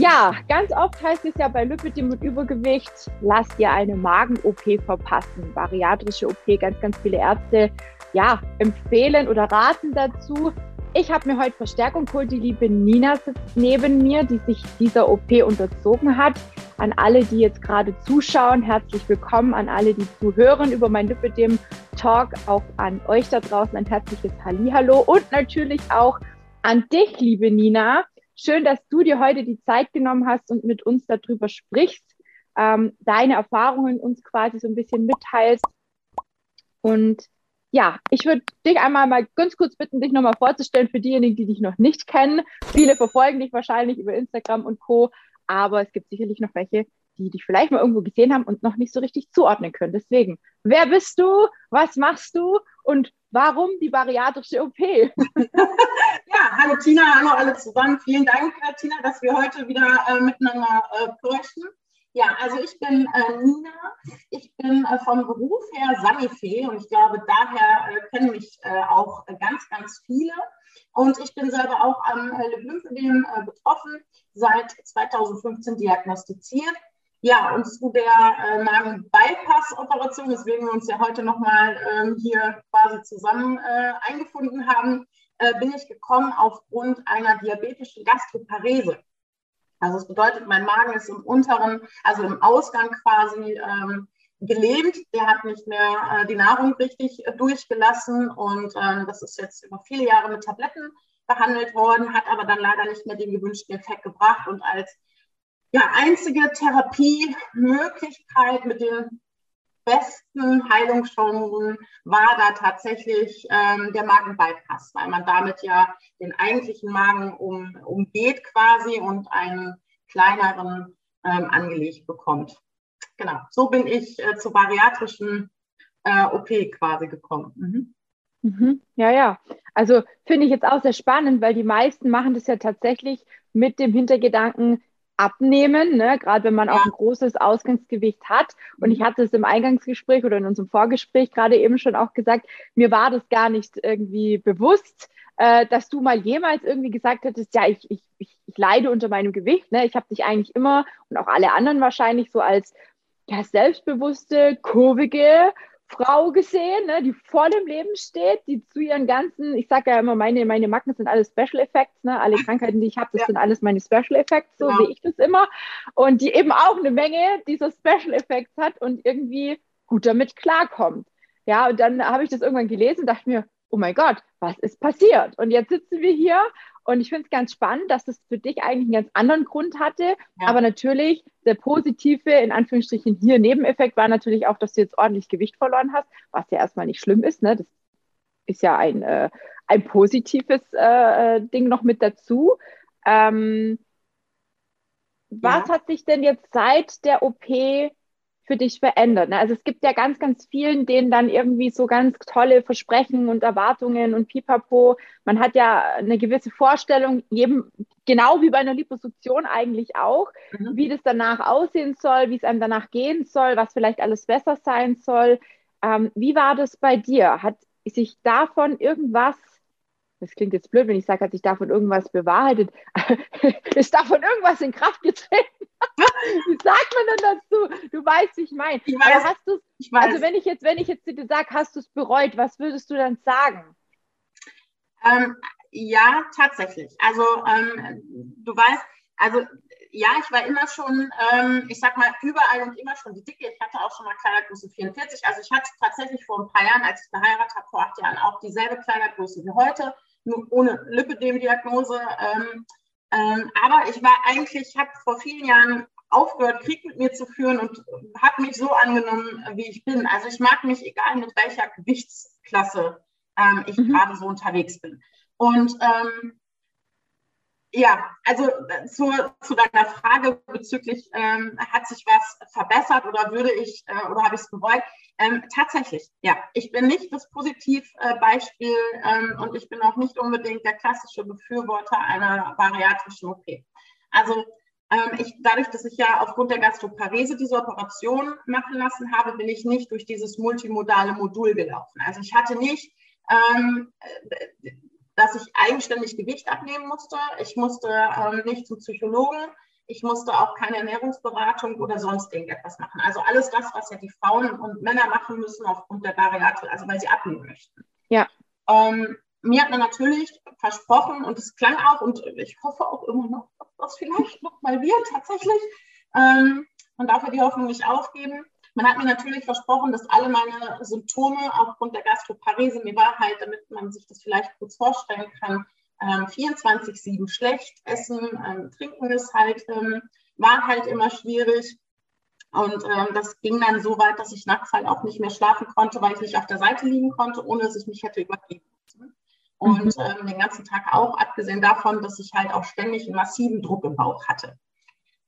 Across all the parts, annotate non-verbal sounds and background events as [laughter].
Ja, ganz oft heißt es ja bei Lipidem mit Übergewicht, lass dir eine Magen-OP verpassen. Bariatrische OP, ganz, ganz viele Ärzte ja, empfehlen oder raten dazu. Ich habe mir heute Verstärkung geholt. Die liebe Nina sitzt neben mir, die sich dieser OP unterzogen hat. An alle, die jetzt gerade zuschauen, herzlich willkommen. An alle, die zuhören über mein Lipidem Talk, auch an euch da draußen ein herzliches Hallihallo und natürlich auch an dich, liebe Nina. Schön, dass du dir heute die Zeit genommen hast und mit uns darüber sprichst, ähm, deine Erfahrungen uns quasi so ein bisschen mitteilst. Und ja, ich würde dich einmal mal ganz kurz bitten, dich nochmal vorzustellen für diejenigen, die dich noch nicht kennen. Viele verfolgen dich wahrscheinlich über Instagram und Co. Aber es gibt sicherlich noch welche, die dich vielleicht mal irgendwo gesehen haben und noch nicht so richtig zuordnen können. Deswegen, wer bist du? Was machst du? Und warum die bariatrische OP? [laughs] ja, hallo Tina, hallo alle zusammen. Vielen Dank, äh, Tina, dass wir heute wieder äh, miteinander äh. Ja, also ich bin äh, Nina. Ich bin äh, vom Beruf her Sanifee und ich glaube, daher äh, kennen mich äh, auch ganz, ganz viele. Und ich bin selber auch am äh, Lymphödem äh, betroffen, seit 2015 diagnostiziert. Ja, und zu der äh, Magen-Bypass-Operation, weswegen wir uns ja heute nochmal ähm, hier quasi zusammen äh, eingefunden haben, äh, bin ich gekommen aufgrund einer diabetischen Gastroparese. Also es bedeutet, mein Magen ist im unteren, also im Ausgang quasi ähm, gelähmt. Der hat nicht mehr äh, die Nahrung richtig äh, durchgelassen und ähm, das ist jetzt über viele Jahre mit Tabletten behandelt worden, hat aber dann leider nicht mehr den gewünschten Effekt gebracht und als ja, einzige Therapiemöglichkeit mit den besten Heilungschancen war da tatsächlich ähm, der Magenbypass, weil man damit ja den eigentlichen Magen um, umgeht quasi und einen kleineren ähm, angelegt bekommt. Genau, so bin ich äh, zur bariatrischen äh, OP quasi gekommen. Mhm. Mhm. Ja, ja. Also finde ich jetzt auch sehr spannend, weil die meisten machen das ja tatsächlich mit dem Hintergedanken, abnehmen, ne? gerade wenn man ja. auch ein großes Ausgangsgewicht hat. Und ich mhm. hatte es im Eingangsgespräch oder in unserem Vorgespräch gerade eben schon auch gesagt, mir war das gar nicht irgendwie bewusst, äh, dass du mal jemals irgendwie gesagt hättest, ja, ich, ich, ich, ich leide unter meinem Gewicht. Ne? Ich habe dich eigentlich immer und auch alle anderen wahrscheinlich so als ja, selbstbewusste, kurvige Frau gesehen, ne, die voll im Leben steht, die zu ihren ganzen, ich sage ja immer, meine, meine Macken sind alles Special Effects, ne, alle Krankheiten, die ich habe, das ja. sind alles meine Special Effects, so genau. sehe ich das immer. Und die eben auch eine Menge dieser Special Effects hat und irgendwie gut damit klarkommt. Ja, und dann habe ich das irgendwann gelesen und dachte mir, oh mein Gott, was ist passiert? Und jetzt sitzen wir hier und ich finde es ganz spannend, dass es für dich eigentlich einen ganz anderen Grund hatte. Ja. Aber natürlich, der positive, in Anführungsstrichen, hier Nebeneffekt war natürlich auch, dass du jetzt ordentlich Gewicht verloren hast, was ja erstmal nicht schlimm ist. Ne? Das ist ja ein, äh, ein positives äh, äh Ding noch mit dazu. Ähm, was ja. hat sich denn jetzt seit der OP für dich verändert? Ne? Also es gibt ja ganz, ganz vielen, denen dann irgendwie so ganz tolle Versprechen und Erwartungen und pipapo. Man hat ja eine gewisse Vorstellung, jedem, genau wie bei einer Liposuktion eigentlich auch, mhm. wie das danach aussehen soll, wie es einem danach gehen soll, was vielleicht alles besser sein soll. Ähm, wie war das bei dir? Hat sich davon irgendwas das klingt jetzt blöd, wenn ich sage, hat sich davon irgendwas bewahrheitet, [laughs] ist davon irgendwas in Kraft getreten? [laughs] wie sagt man denn dazu? Du weißt, wie ich meine. Ich weiß, hast du also wenn ich jetzt, wenn ich jetzt dir sage, hast du es bereut, was würdest du dann sagen? Ähm, ja, tatsächlich. Also ähm, du weißt, also ja, ich war immer schon, ähm, ich sag mal, überall und immer schon die Dicke. Ich hatte auch schon mal Kleidergröße 44. Also ich hatte tatsächlich vor ein paar Jahren, als ich geheiratet habe, vor acht Jahren auch dieselbe Kleidergröße wie heute ohne Lipödem-Diagnose. Ähm, ähm, aber ich war eigentlich, ich habe vor vielen Jahren aufgehört, Krieg mit mir zu führen und habe mich so angenommen, wie ich bin. Also ich mag mich, egal mit welcher Gewichtsklasse ähm, ich mhm. gerade so unterwegs bin. Und ähm, ja, also äh, zu, zu deiner Frage bezüglich, ähm, hat sich was verbessert oder würde ich äh, oder habe ich es bereut? Ähm, tatsächlich, ja. Ich bin nicht das Positivbeispiel ähm, und ich bin auch nicht unbedingt der klassische Befürworter einer bariatrischen OP. Also ähm, ich, dadurch, dass ich ja aufgrund der Gastroparese diese Operation machen lassen habe, bin ich nicht durch dieses multimodale Modul gelaufen. Also ich hatte nicht ähm, dass ich eigenständig Gewicht abnehmen musste. Ich musste ähm, nicht zum Psychologen. Ich musste auch keine Ernährungsberatung oder sonst irgendetwas machen. Also alles das, was ja die Frauen und Männer machen müssen aufgrund der Bariatrie, also weil sie abnehmen möchten. Ja. Ähm, mir hat man natürlich versprochen und es klang auch und ich hoffe auch immer noch, dass das vielleicht noch mal wird tatsächlich. Ähm, man darf ja die Hoffnung nicht aufgeben. Man hat mir natürlich versprochen, dass alle meine Symptome aufgrund der Gastroparese, mir war halt, damit man sich das vielleicht kurz vorstellen kann, ähm, 24-7 schlecht, Essen, ähm, Trinken ist halt, ähm, war halt immer schwierig. Und ähm, das ging dann so weit, dass ich nachts halt auch nicht mehr schlafen konnte, weil ich nicht auf der Seite liegen konnte, ohne dass ich mich hätte übergeben müssen. Und mhm. ähm, den ganzen Tag auch, abgesehen davon, dass ich halt auch ständig einen massiven Druck im Bauch hatte.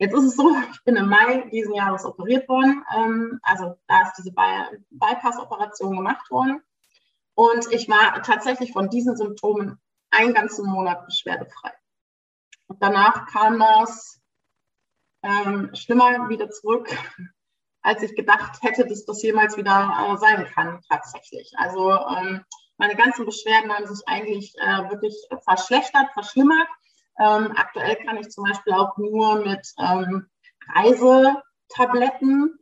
Jetzt ist es so, ich bin im Mai diesen Jahres operiert worden. Ähm, also da ist diese By Bypass-Operation gemacht worden. Und ich war tatsächlich von diesen Symptomen einen ganzen Monat beschwerdefrei. Und danach kam das ähm, schlimmer wieder zurück, [laughs] als ich gedacht hätte, dass das jemals wieder äh, sein kann, tatsächlich. Also ähm, meine ganzen Beschwerden haben sich eigentlich äh, wirklich verschlechtert, verschlimmert. Ähm, aktuell kann ich zum Beispiel auch nur mit ähm, Reisetabletten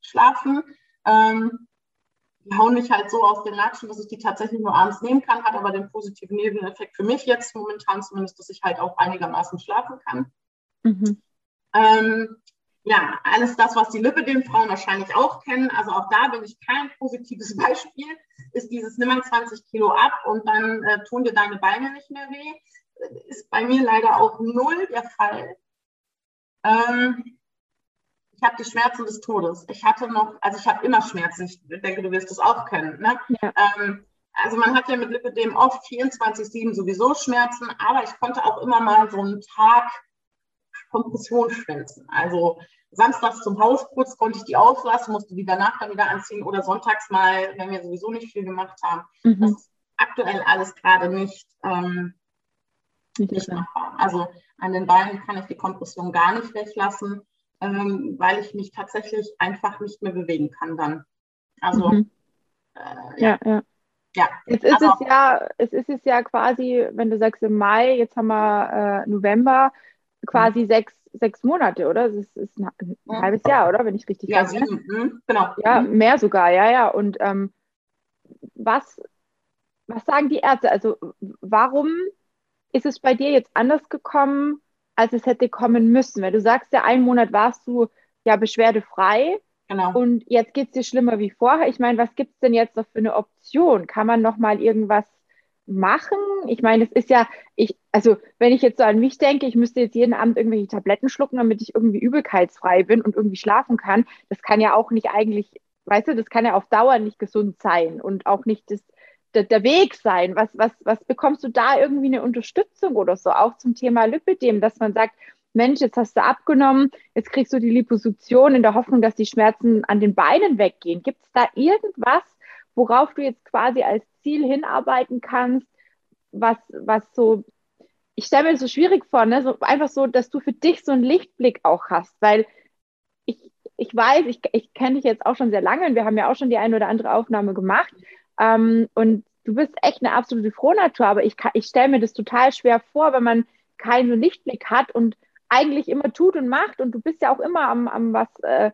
schlafen. Ähm, die hauen mich halt so aus den Latschen, dass ich die tatsächlich nur abends nehmen kann, hat aber den positiven Nebeneffekt für mich jetzt momentan zumindest, dass ich halt auch einigermaßen schlafen kann. Mhm. Ähm, ja, alles das, was die Lipidem-Frauen wahrscheinlich auch kennen, also auch da bin ich kein positives [laughs] Beispiel, ist dieses nimm mal 20 Kilo ab und dann äh, tun dir deine Beine nicht mehr weh ist bei mir leider auch null der Fall. Ähm, ich habe die Schmerzen des Todes. Ich hatte noch, also ich habe immer Schmerzen. Ich denke, du wirst das auch kennen. Ne? Ja. Ähm, also man hat ja mit Lipidem oft 24-7 sowieso Schmerzen, aber ich konnte auch immer mal so einen Tag Kompression schwänzen. Also samstags zum Hausputz konnte ich die auslassen, musste die danach dann wieder anziehen oder sonntags mal, wenn wir sowieso nicht viel gemacht haben. Mhm. Das ist aktuell alles gerade nicht. Ähm, nicht, machbar. Also an den Beinen kann ich die Kompression gar nicht weglassen, ähm, weil ich mich tatsächlich einfach nicht mehr bewegen kann dann. Also mhm. äh, ja. ja, ja. Ja, jetzt ist also, es ja, es ist es ja quasi, wenn du sagst im Mai, jetzt haben wir äh, November, quasi mhm. sechs, sechs Monate, oder? Das ist, ein, ein mhm. halbes Jahr, oder? Wenn ich richtig Ja, sieben, mhm, genau. Ja, mhm. mehr sogar, ja, ja. Und ähm, was, was sagen die Ärzte? Also warum ist es bei dir jetzt anders gekommen, als es hätte kommen müssen? Weil du sagst ja, einen Monat warst du ja beschwerdefrei. Genau. Und jetzt geht es dir schlimmer wie vorher. Ich meine, was gibt es denn jetzt noch für eine Option? Kann man noch mal irgendwas machen? Ich meine, es ist ja, ich, also wenn ich jetzt so an mich denke, ich müsste jetzt jeden Abend irgendwelche Tabletten schlucken, damit ich irgendwie übelkeitsfrei bin und irgendwie schlafen kann. Das kann ja auch nicht eigentlich, weißt du, das kann ja auf Dauer nicht gesund sein und auch nicht das der, der, Weg sein? Was, was, was bekommst du da irgendwie eine Unterstützung oder so? Auch zum Thema Lipidem, dass man sagt, Mensch, jetzt hast du abgenommen, jetzt kriegst du die Liposuktion in der Hoffnung, dass die Schmerzen an den Beinen weggehen. Gibt es da irgendwas, worauf du jetzt quasi als Ziel hinarbeiten kannst, was, was so, ich stelle mir das so schwierig vor, ne? so, einfach so, dass du für dich so einen Lichtblick auch hast, weil ich, ich weiß, ich, ich kenne dich jetzt auch schon sehr lange und wir haben ja auch schon die eine oder andere Aufnahme gemacht ähm, und du bist echt eine absolute Frohnatur, aber ich, ich stelle mir das total schwer vor, wenn man keinen Lichtblick hat und eigentlich immer tut und macht und du bist ja auch immer am, am was äh,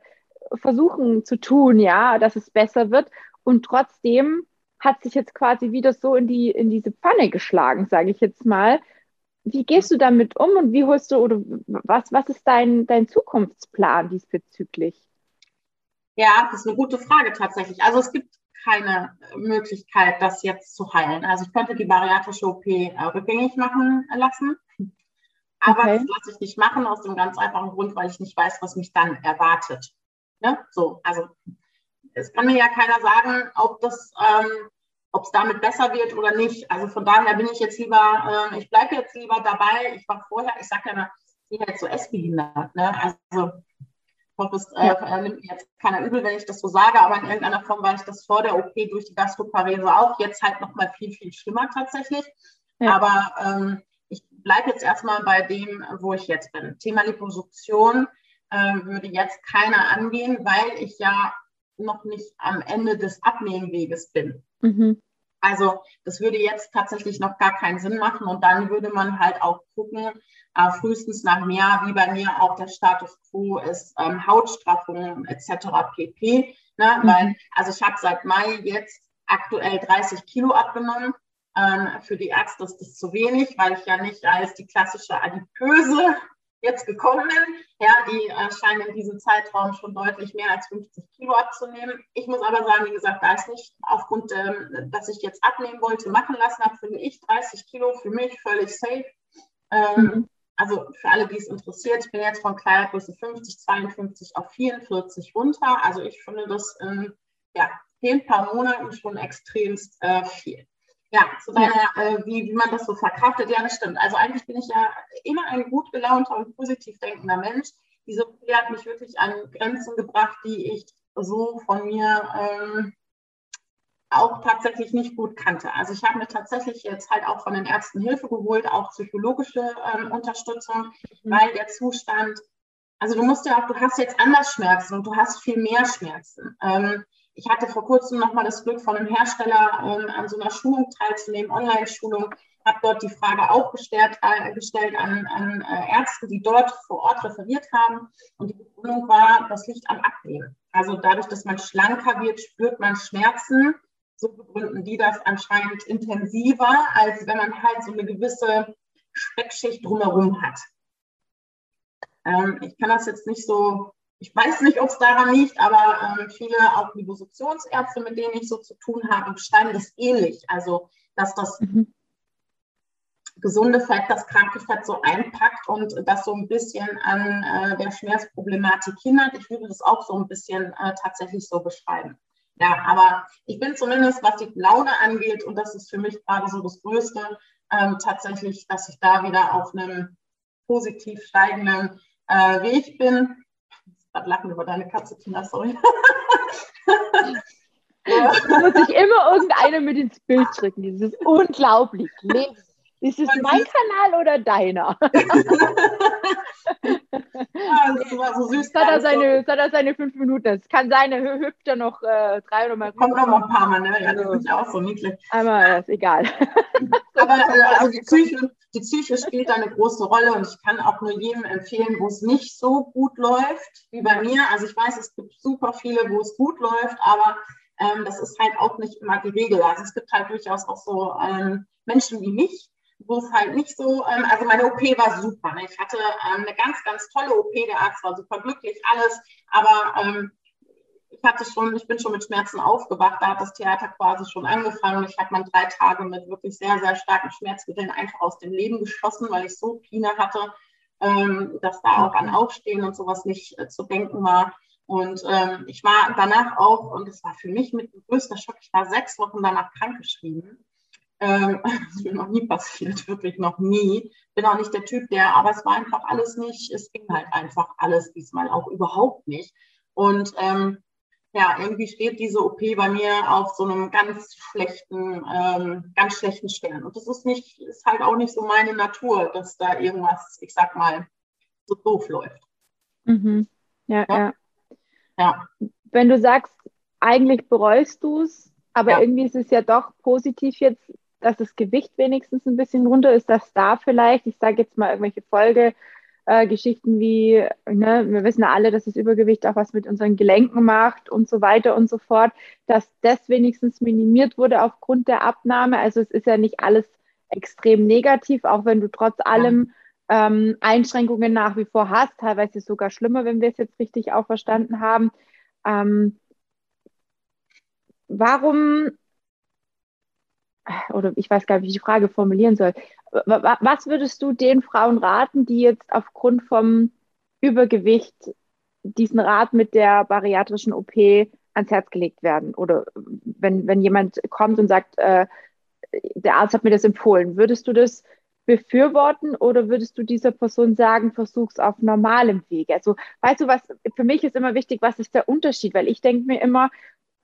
versuchen zu tun, ja, dass es besser wird und trotzdem hat sich jetzt quasi wieder so in die in diese Pfanne geschlagen, sage ich jetzt mal. Wie gehst du damit um und wie holst du oder was was ist dein dein Zukunftsplan diesbezüglich? Ja, das ist eine gute Frage tatsächlich. Also es gibt keine Möglichkeit, das jetzt zu heilen. Also ich könnte die bariatrische OP äh, rückgängig machen lassen. Aber okay. das lasse ich nicht machen aus dem ganz einfachen Grund, weil ich nicht weiß, was mich dann erwartet. Ne? So, also es kann mir ja keiner sagen, ob das, ähm, ob es damit besser wird oder nicht. Also von daher bin ich jetzt lieber, äh, ich bleibe jetzt lieber dabei. Ich war vorher, ich sage ja immer, ich bin halt so essbehindert. Ne? Also ich hoffe, es äh, nimmt mir jetzt keiner übel, wenn ich das so sage, aber in irgendeiner Form war ich das vor der OP durch die Gastroparese auch. Jetzt halt nochmal viel, viel schlimmer tatsächlich. Ja. Aber ähm, ich bleibe jetzt erstmal bei dem, wo ich jetzt bin. Thema Liposuktion äh, würde jetzt keiner angehen, weil ich ja noch nicht am Ende des Abnehmweges bin. Mhm. Also das würde jetzt tatsächlich noch gar keinen Sinn machen und dann würde man halt auch gucken, äh, frühestens nach mehr, wie bei mir auch der Status quo ist, ähm, Hautstraffung etc. pp. Ne? Mhm. Weil, also ich habe seit Mai jetzt aktuell 30 Kilo abgenommen. Ähm, für die Ärzte ist das zu wenig, weil ich ja nicht als die klassische Adipöse jetzt gekommen bin. Ja, die äh, scheinen in diesem Zeitraum schon deutlich mehr als 50 Kilo abzunehmen. Ich muss aber sagen, wie gesagt, da ist nicht aufgrund, ähm, dass ich jetzt abnehmen wollte, machen lassen habe, finde ich 30 Kilo für mich völlig safe. Ähm, mhm. Also für alle, die es interessiert, ich bin jetzt von Kleidergröße 50, 52 auf 44 runter. Also ich finde das in ja, den paar Monaten schon extremst äh, viel. Ja, zu deiner, äh, wie, wie man das so verkraftet, ja, das stimmt. Also eigentlich bin ich ja immer ein gut gelaunter und positiv denkender Mensch. Diese OP hat mich wirklich an Grenzen gebracht, die ich so von mir ähm, auch tatsächlich nicht gut kannte. Also ich habe mir tatsächlich jetzt halt auch von den Ärzten Hilfe geholt, auch psychologische ähm, Unterstützung, mhm. weil der Zustand, also du musst ja auch, du hast jetzt anders Schmerzen und du hast viel mehr Schmerzen. Ähm, ich hatte vor kurzem nochmal das Glück, von einem Hersteller ähm, an so einer Schulung teilzunehmen, Online-Schulung, habe dort die Frage auch gestellt, äh, gestellt an, an äh, Ärzte, die dort vor Ort referiert haben. Und die Begründung war, das liegt am Abnehmen. Also dadurch, dass man schlanker wird, spürt man Schmerzen. So begründen die das anscheinend intensiver, als wenn man halt so eine gewisse Speckschicht drumherum hat. Ähm, ich kann das jetzt nicht so ich weiß nicht, ob es daran liegt, aber ähm, viele auch Liposuktionsärzte, mit denen ich so zu tun habe, beschreiben das ähnlich. Also, dass das mhm. gesunde Fett das kranke Fett so einpackt und das so ein bisschen an äh, der Schmerzproblematik hindert. Ich würde das auch so ein bisschen äh, tatsächlich so beschreiben. Ja, aber ich bin zumindest, was die Laune angeht, und das ist für mich gerade so das Größte, ähm, tatsächlich, dass ich da wieder auf einem positiv steigenden äh, Weg bin gerade lachen über deine Katze, Tina, sorry. [laughs] Muss ich immer irgendeine mit ins Bild drücken. Das ist unglaublich. Ist es mein Kanal oder deiner? ja, [laughs] das war so süß. Hat er, seine, hat er seine fünf Minuten. Es kann sein, er hüpft ja noch äh, drei oder mal. Kommt noch mal ein paar Mal, ne? Ja, das ist auch so niedlich. Aber ist egal. [laughs] Aber äh, also die, Psyche, die Psyche spielt da eine große Rolle und ich kann auch nur jedem empfehlen, wo es nicht so gut läuft wie bei mir. Also ich weiß, es gibt super viele, wo es gut läuft, aber ähm, das ist halt auch nicht immer die Regel. Also es gibt halt durchaus auch so ähm, Menschen wie mich, wo es halt nicht so, ähm, also meine OP war super. Ne? Ich hatte ähm, eine ganz, ganz tolle OP, der Arzt war super glücklich, alles, aber ähm, ich hatte schon, ich bin schon mit Schmerzen aufgewacht, da hat das Theater quasi schon angefangen. Ich habe mal drei Tage mit wirklich sehr, sehr starken Schmerzmitteln einfach aus dem Leben geschossen, weil ich so Pine hatte, ähm, dass da auch an Aufstehen und sowas nicht äh, zu denken war. Und ähm, ich war danach auch, und das war für mich mit dem größten Schock, ich war sechs Wochen danach krankgeschrieben. Ähm, [laughs] das ist mir noch nie passiert, [laughs] wirklich noch nie. Bin auch nicht der Typ, der, aber es war einfach alles nicht, es ging halt einfach alles diesmal auch überhaupt nicht. Und ähm, ja, irgendwie steht diese OP bei mir auf so einem ganz schlechten, ähm, ganz schlechten Stern. Und das ist nicht, ist halt auch nicht so meine Natur, dass da irgendwas, ich sag mal, so doof läuft. Mhm. Ja, ja, ja. ja. Wenn du sagst, eigentlich bereust du es, aber ja. irgendwie ist es ja doch positiv jetzt dass das Gewicht wenigstens ein bisschen runter ist, dass da vielleicht, ich sage jetzt mal irgendwelche Folgegeschichten äh, wie, ne, wir wissen ja alle, dass das Übergewicht auch was mit unseren Gelenken macht und so weiter und so fort, dass das wenigstens minimiert wurde aufgrund der Abnahme. Also es ist ja nicht alles extrem negativ, auch wenn du trotz allem ähm, Einschränkungen nach wie vor hast, teilweise sogar schlimmer, wenn wir es jetzt richtig auch verstanden haben. Ähm, warum oder ich weiß gar nicht, wie ich die Frage formulieren soll. Was würdest du den Frauen raten, die jetzt aufgrund vom Übergewicht diesen Rat mit der bariatrischen OP ans Herz gelegt werden? Oder wenn, wenn jemand kommt und sagt, äh, der Arzt hat mir das empfohlen, würdest du das befürworten oder würdest du dieser Person sagen, versuch's auf normalem Weg? Also, weißt du, was für mich ist immer wichtig, was ist der Unterschied? Weil ich denke mir immer,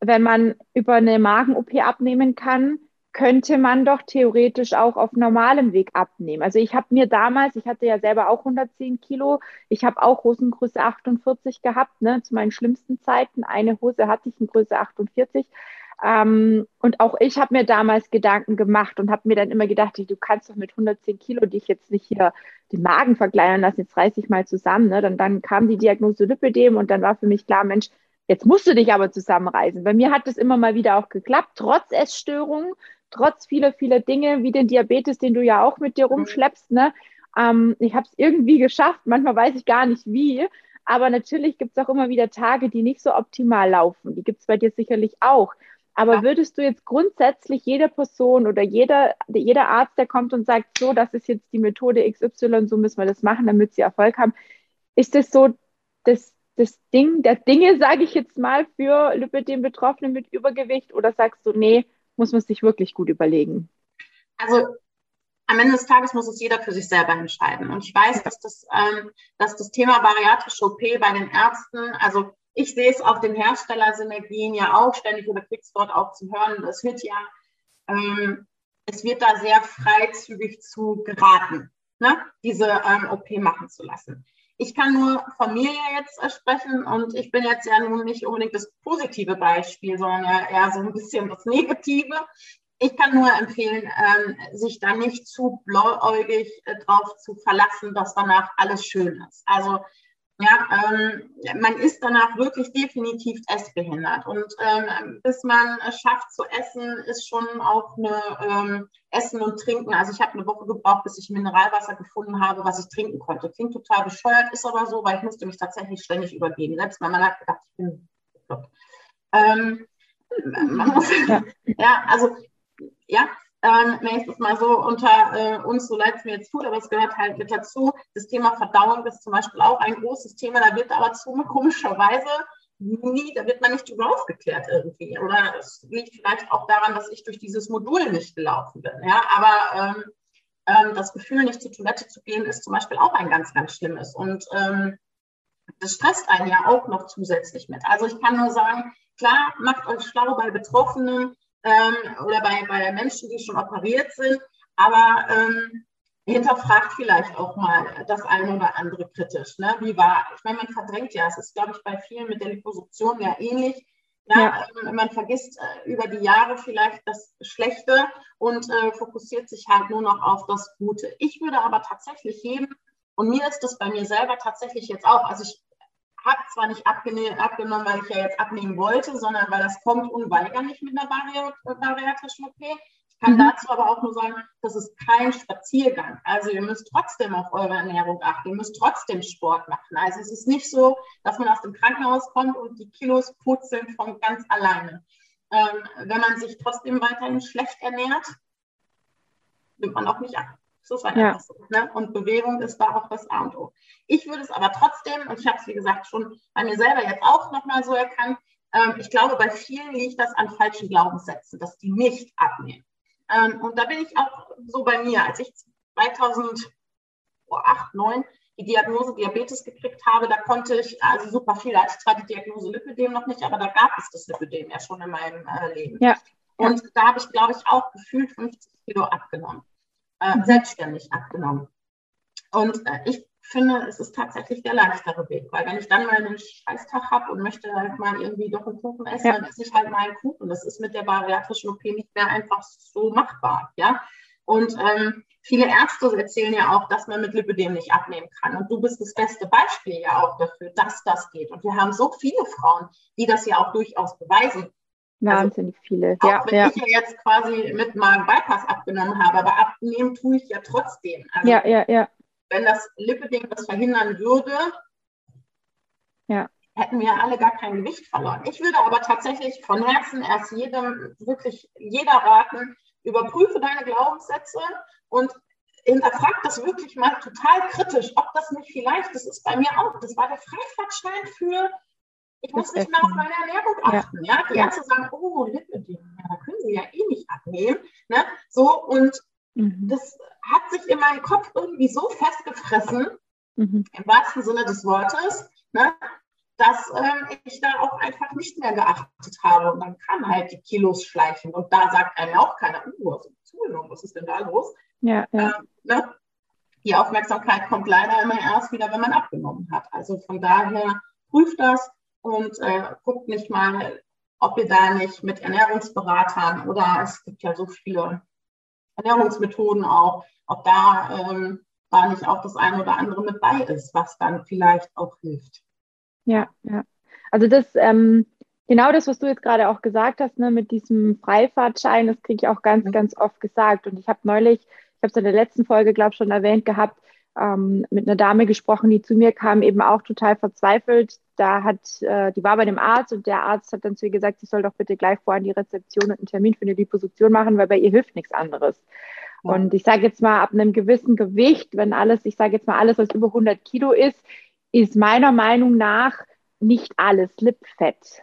wenn man über eine Magen-OP abnehmen kann, könnte man doch theoretisch auch auf normalem Weg abnehmen. Also ich habe mir damals, ich hatte ja selber auch 110 Kilo, ich habe auch Hosengröße 48 gehabt, ne, zu meinen schlimmsten Zeiten. Eine Hose hatte ich in Größe 48. Ähm, und auch ich habe mir damals Gedanken gemacht und habe mir dann immer gedacht, du kannst doch mit 110 Kilo dich jetzt nicht hier den Magen verkleinern lassen, jetzt reiß ich mal zusammen. Ne? Dann, dann kam die Diagnose Lipödem und dann war für mich klar, Mensch, jetzt musst du dich aber zusammenreißen. Bei mir hat es immer mal wieder auch geklappt, trotz Essstörungen, trotz vieler, vieler Dinge, wie den Diabetes, den du ja auch mit dir mhm. rumschleppst. Ne? Ähm, ich habe es irgendwie geschafft, manchmal weiß ich gar nicht wie. Aber natürlich gibt es auch immer wieder Tage, die nicht so optimal laufen. Die gibt es bei dir sicherlich auch. Aber ja. würdest du jetzt grundsätzlich jeder Person oder jeder, jeder Arzt, der kommt und sagt, so, das ist jetzt die Methode XY, so müssen wir das machen, damit sie Erfolg haben, ist das so das, das Ding der Dinge, sage ich jetzt mal, für Lipidem-Betroffene mit Übergewicht? Oder sagst du, nee, muss man sich wirklich gut überlegen? Also am Ende des Tages muss es jeder für sich selber entscheiden. Und ich weiß, dass das, ähm, dass das Thema bariatrische OP bei den Ärzten, also ich sehe es auf den Herstellersynergien ja auch ständig oder krieg's dort auch zu hören. Es wird ja, ähm, es wird da sehr freizügig zu geraten, ne? diese ähm, OP machen zu lassen. Ich kann nur von mir jetzt sprechen und ich bin jetzt ja nun nicht unbedingt das positive Beispiel, sondern ja eher so ein bisschen das Negative. Ich kann nur empfehlen, ähm, sich da nicht zu blauäugig äh, drauf zu verlassen, dass danach alles schön ist. Also ja, ähm, man ist danach wirklich definitiv essbehindert. Und ähm, bis man es schafft zu essen, ist schon auch eine ähm, Essen und Trinken. Also ich habe eine Woche gebraucht, bis ich Mineralwasser gefunden habe, was ich trinken konnte. Klingt total bescheuert, ist aber so, weil ich musste mich tatsächlich ständig übergeben. Selbst mein Mann hat gedacht, ich bin bekloppt. Ähm, man muss, ja, [laughs] also ja, ähm, wenn ich das mal so unter äh, uns, so leid es mir jetzt tut, aber es gehört halt mit dazu. Das Thema Verdauung ist zum Beispiel auch ein großes Thema. Da wird aber zu [laughs] komischerweise nie, da wird man nicht drüber aufgeklärt irgendwie. Oder es liegt vielleicht auch daran, dass ich durch dieses Modul nicht gelaufen bin. Ja, aber ähm, ähm, das Gefühl, nicht zur Toilette zu gehen, ist zum Beispiel auch ein ganz, ganz schlimmes. Und ähm, das stresst einen ja auch noch zusätzlich mit. Also ich kann nur sagen, klar, macht euch schlau bei Betroffenen, ähm, oder bei, bei Menschen, die schon operiert sind, aber ähm, hinterfragt vielleicht auch mal das eine oder andere kritisch. Ne? Wie war, ich meine, man verdrängt ja, es ist, glaube ich, bei vielen mit der Liposuktion ja ähnlich. Ja, ja. Ähm, man vergisst äh, über die Jahre vielleicht das Schlechte und äh, fokussiert sich halt nur noch auf das Gute. Ich würde aber tatsächlich jedem, und mir ist das bei mir selber tatsächlich jetzt auch, also ich habe zwar nicht abgenommen, weil ich ja jetzt abnehmen wollte, sondern weil das kommt unweigerlich mit einer bariatrischen OP. Ich kann mhm. dazu aber auch nur sagen, das ist kein Spaziergang. Also ihr müsst trotzdem auf eure Ernährung achten, ihr müsst trotzdem Sport machen. Also es ist nicht so, dass man aus dem Krankenhaus kommt und die Kilos purzeln von ganz alleine. Ähm, wenn man sich trotzdem weiterhin schlecht ernährt, nimmt man auch nicht ab. So ist halt ja. einfach so. Ne? Und Bewegung ist da auch das A und O. Ich würde es aber trotzdem, und ich habe es wie gesagt schon bei mir selber jetzt auch nochmal so erkannt, ähm, ich glaube, bei vielen liegt das an falschen Glaubenssätzen, dass die nicht abnehmen. Ähm, und da bin ich auch so bei mir. Als ich 2008, 2009 die Diagnose Diabetes gekriegt habe, da konnte ich also super viel. Da hatte ich zwar die Diagnose Lipidem noch nicht, aber da gab es das Lipidem ja schon in meinem äh, Leben. Ja. Und da habe ich, glaube ich, auch gefühlt 50 Kilo abgenommen äh, selbstständig abgenommen. Und äh, ich finde, es ist tatsächlich der leichtere Weg, weil wenn ich dann mal einen Scheißtag habe und möchte halt mal irgendwie doch einen Kuchen essen, ja. dann esse ich halt mal einen Kuchen. Das ist mit der bariatrischen OP nicht mehr einfach so machbar, ja. Und ähm, viele Ärzte erzählen ja auch, dass man mit Lipidem nicht abnehmen kann. Und du bist das beste Beispiel ja auch dafür, dass das geht. Und wir haben so viele Frauen, die das ja auch durchaus beweisen. Also Wahnsinnig also, viele. Auch ja, wenn ja. ich ja jetzt quasi mit Magen-Bypass abgenommen habe, aber abnehmen tue ich ja trotzdem. Also, ja, ja, ja. Wenn das Lipidem das verhindern würde, ja. hätten wir alle gar kein Gewicht verloren. Ich würde aber tatsächlich von Herzen erst jedem, wirklich jeder raten, überprüfe deine Glaubenssätze und hinterfrag das wirklich mal total kritisch, ob das nicht vielleicht, das ist bei mir auch, das war der Freifahrtschein für ich muss nicht mehr auf meine Ernährung achten. Ja. ja? Die. Ärzte sagen, oh, Lipödem, ja, da können sie ja eh nicht abnehmen. Ne? So, und mhm. das hat sich in meinem Kopf irgendwie so festgefressen, mhm. im wahrsten Sinne des Wortes, ne? dass ähm, ich da auch einfach nicht mehr geachtet habe. Und dann kamen halt die Kilos schleichen. Und da sagt einem auch keiner, oh, was ist zugenommen, was ist denn da los? Ja, ja. Ähm, ne? Die Aufmerksamkeit kommt leider immer erst wieder, wenn man abgenommen hat. Also von daher prüft das, und äh, guckt nicht mal ob ihr da nicht mit Ernährungsberatern oder es gibt ja so viele Ernährungsmethoden auch, ob da, ähm, da nicht auch das eine oder andere mit bei ist, was dann vielleicht auch hilft. Ja, ja. Also das, ähm, genau das, was du jetzt gerade auch gesagt hast, ne, mit diesem Freifahrtschein, das kriege ich auch ganz, mhm. ganz oft gesagt. Und ich habe neulich, ich habe es in der letzten Folge, glaube ich, schon erwähnt gehabt, ähm, mit einer Dame gesprochen, die zu mir kam, eben auch total verzweifelt. Da hat, äh, die war bei dem Arzt und der Arzt hat dann zu ihr gesagt, sie soll doch bitte gleich vor an die Rezeption und einen Termin für eine Liposuktion machen, weil bei ihr hilft nichts anderes. Ja. Und ich sage jetzt mal, ab einem gewissen Gewicht, wenn alles, ich sage jetzt mal, alles, was über 100 Kilo ist, ist meiner Meinung nach nicht alles Lipfett.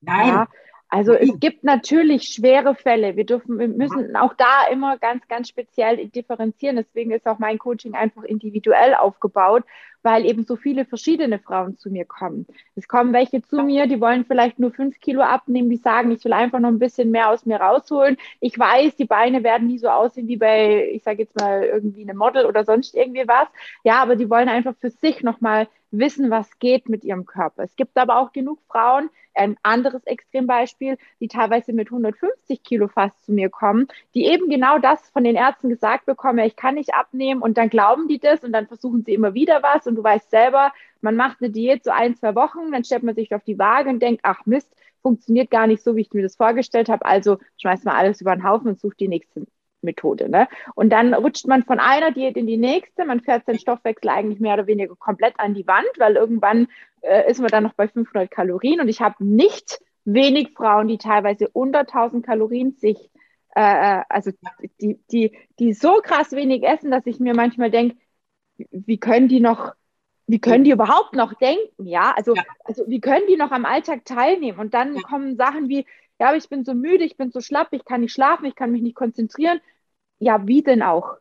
Nein. Ja, also es gibt natürlich schwere Fälle. Wir dürfen, wir müssen auch da immer ganz, ganz speziell differenzieren. Deswegen ist auch mein Coaching einfach individuell aufgebaut, weil eben so viele verschiedene Frauen zu mir kommen. Es kommen welche zu mir, die wollen vielleicht nur fünf Kilo abnehmen, die sagen, ich will einfach noch ein bisschen mehr aus mir rausholen. Ich weiß, die Beine werden nie so aussehen wie bei, ich sage jetzt mal, irgendwie einem Model oder sonst irgendwie was. Ja, aber die wollen einfach für sich nochmal wissen, was geht mit ihrem Körper. Es gibt aber auch genug Frauen, ein anderes Extrembeispiel, die teilweise mit 150 Kilo fast zu mir kommen, die eben genau das von den Ärzten gesagt bekommen, ich kann nicht abnehmen und dann glauben die das und dann versuchen sie immer wieder was und du weißt selber, man macht eine Diät so ein, zwei Wochen, dann stellt man sich auf die Waage und denkt, ach Mist, funktioniert gar nicht so, wie ich mir das vorgestellt habe, also schmeißt man alles über den Haufen und sucht die nächste Methode. Ne? Und dann rutscht man von einer Diät in die nächste, man fährt seinen Stoffwechsel eigentlich mehr oder weniger komplett an die Wand, weil irgendwann äh, ist man dann noch bei 500 Kalorien und ich habe nicht wenig Frauen, die teilweise unter 1000 Kalorien sich, äh, äh, also die, die, die so krass wenig essen, dass ich mir manchmal denke, wie können die noch, wie können die überhaupt noch denken, ja? Also, ja. also wie können die noch am Alltag teilnehmen? Und dann ja. kommen Sachen wie, ja, aber ich bin so müde, ich bin so schlapp, ich kann nicht schlafen, ich kann mich nicht konzentrieren ja, wie denn auch?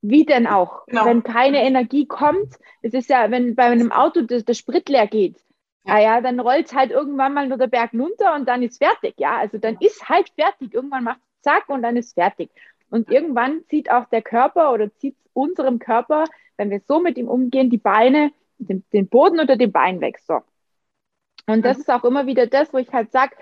Wie denn auch? Genau. Wenn keine Energie kommt, es ist ja, wenn bei einem Auto der, der Sprit leer geht, ja, ja dann rollt es halt irgendwann mal nur der Berg runter und dann ist fertig, ja. Also dann ist halt fertig. Irgendwann macht es zack und dann ist fertig. Und irgendwann zieht auch der Körper oder zieht unserem Körper, wenn wir so mit ihm umgehen, die Beine, den, den Boden unter dem Bein weg. So. Und das ist auch immer wieder das, wo ich halt sage,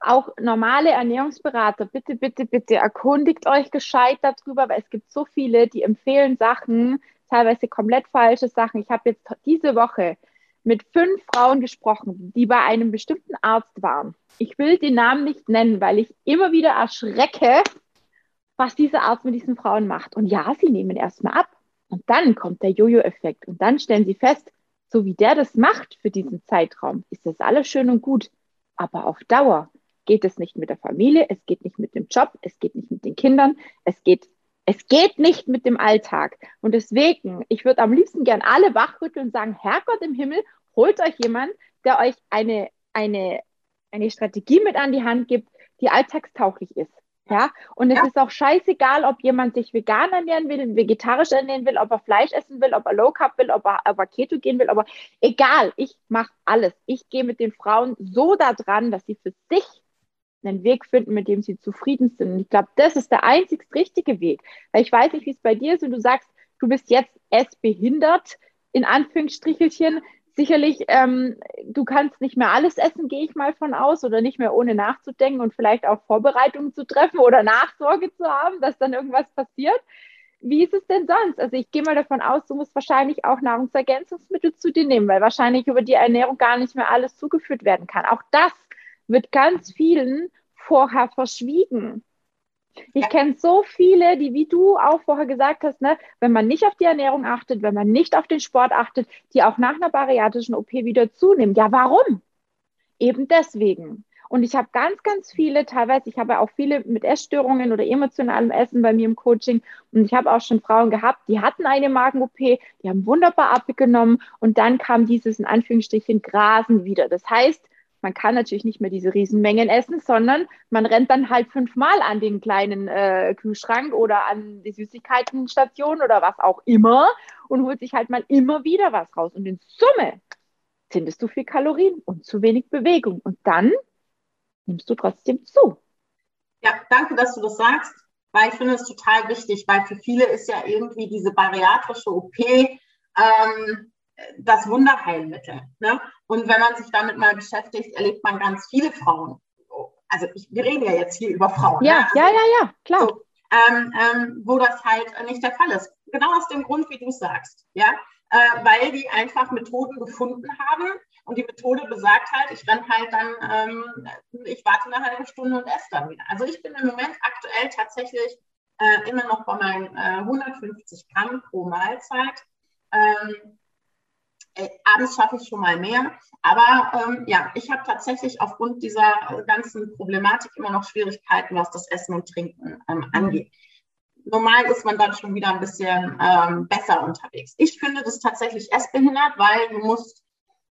auch normale Ernährungsberater, bitte, bitte, bitte erkundigt euch gescheit darüber, weil es gibt so viele, die empfehlen Sachen, teilweise komplett falsche Sachen. Ich habe jetzt diese Woche mit fünf Frauen gesprochen, die bei einem bestimmten Arzt waren. Ich will den Namen nicht nennen, weil ich immer wieder erschrecke, was dieser Arzt mit diesen Frauen macht. Und ja, sie nehmen erstmal ab. Und dann kommt der Jojo-Effekt. Und dann stellen sie fest, so wie der das macht für diesen Zeitraum, ist das alles schön und gut. Aber auf Dauer geht es nicht mit der Familie, es geht nicht mit dem Job, es geht nicht mit den Kindern, es geht, es geht nicht mit dem Alltag. Und deswegen, ich würde am liebsten gern alle wachrütteln und sagen, Herrgott im Himmel, holt euch jemand, der euch eine, eine, eine Strategie mit an die Hand gibt, die alltagstauglich ist. Ja, und es ja. ist auch scheißegal, ob jemand sich vegan ernähren will, vegetarisch ernähren will, ob er Fleisch essen will, ob er Low Carb will, ob er, ob er Keto gehen will, aber egal, ich mache alles. Ich gehe mit den Frauen so da dran, dass sie für sich einen Weg finden, mit dem sie zufrieden sind. Und ich glaube, das ist der einzig richtige Weg. Weil ich weiß nicht, wie es bei dir ist und du sagst, du bist jetzt essbehindert, in Anführungsstrichelchen. Sicherlich, ähm, du kannst nicht mehr alles essen, gehe ich mal von aus, oder nicht mehr ohne nachzudenken und vielleicht auch Vorbereitungen zu treffen oder Nachsorge zu haben, dass dann irgendwas passiert. Wie ist es denn sonst? Also ich gehe mal davon aus, du musst wahrscheinlich auch Nahrungsergänzungsmittel zu dir nehmen, weil wahrscheinlich über die Ernährung gar nicht mehr alles zugeführt werden kann. Auch das wird ganz vielen vorher verschwiegen. Ich kenne so viele, die, wie du auch vorher gesagt hast, ne, wenn man nicht auf die Ernährung achtet, wenn man nicht auf den Sport achtet, die auch nach einer bariatrischen OP wieder zunehmen. Ja, warum? Eben deswegen. Und ich habe ganz, ganz viele, teilweise, ich habe auch viele mit Essstörungen oder emotionalem Essen bei mir im Coaching. Und ich habe auch schon Frauen gehabt, die hatten eine Magen-OP, die haben wunderbar abgenommen und dann kam dieses in Anführungsstrichen Grasen wieder. Das heißt, man kann natürlich nicht mehr diese Riesenmengen essen, sondern man rennt dann halt fünfmal an den kleinen äh, Kühlschrank oder an die Süßigkeitenstation oder was auch immer und holt sich halt mal immer wieder was raus. Und in Summe sind es zu viel Kalorien und zu wenig Bewegung. Und dann nimmst du trotzdem zu. Ja, danke, dass du das sagst, weil ich finde es total wichtig, weil für viele ist ja irgendwie diese bariatrische OP ähm, das Wunderheilmittel. Ne? Und wenn man sich damit mal beschäftigt, erlebt man ganz viele Frauen also ich, wir reden ja jetzt hier über Frauen. Ja, ne? also, ja, ja, ja, klar. So, ähm, ähm, wo das halt nicht der Fall ist. Genau aus dem Grund, wie du sagst. Ja, äh, weil die einfach Methoden gefunden haben. Und die Methode besagt halt, ich renne halt dann, ähm, ich warte eine halbe Stunde und esse dann wieder. Also ich bin im Moment aktuell tatsächlich äh, immer noch bei meinen äh, 150 Gramm pro Mahlzeit. Ähm, äh, abends schaffe ich schon mal mehr. Aber ähm, ja, ich habe tatsächlich aufgrund dieser ganzen Problematik immer noch Schwierigkeiten, was das Essen und Trinken ähm, angeht normal ist man dann schon wieder ein bisschen ähm, besser unterwegs. Ich finde das tatsächlich essbehindert, weil du musst,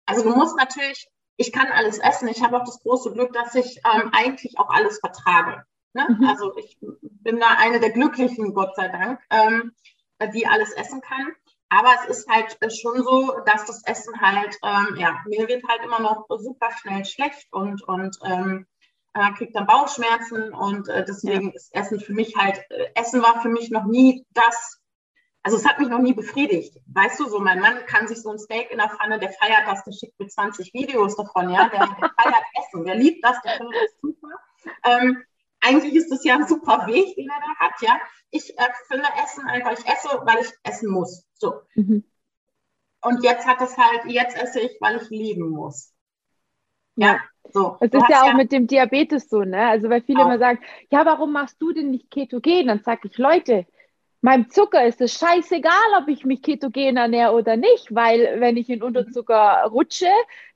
also du musst natürlich, ich kann alles essen. Ich habe auch das große Glück, dass ich ähm, eigentlich auch alles vertrage. Ne? Mhm. Also ich bin da eine der Glücklichen, Gott sei Dank, ähm, die alles essen kann. Aber es ist halt schon so, dass das Essen halt, ähm, ja, mir wird halt immer noch super schnell schlecht und, und ähm, äh, kriegt dann Bauchschmerzen und äh, deswegen ja. ist Essen für mich halt, äh, Essen war für mich noch nie das, also es hat mich noch nie befriedigt. Weißt du, so mein Mann kann sich so ein Steak in der Pfanne, der feiert das, der schickt mir 20 Videos davon, ja, der, der feiert Essen, der liebt das, der findet das super. Ähm, eigentlich ist das ja ein super Weg, den er da hat, ja. Ich äh, finde Essen einfach, ich esse, weil ich essen muss. So. Mhm. Und jetzt hat es halt, jetzt esse ich, weil ich lieben muss. Ja. So, es ist ja auch ja mit dem Diabetes so, ne? Also weil viele auch. immer sagen, ja, warum machst du denn nicht ketogen? Dann sage ich, Leute, meinem Zucker ist es scheißegal, ob ich mich ketogen ernähre oder nicht, weil wenn ich in Unterzucker rutsche,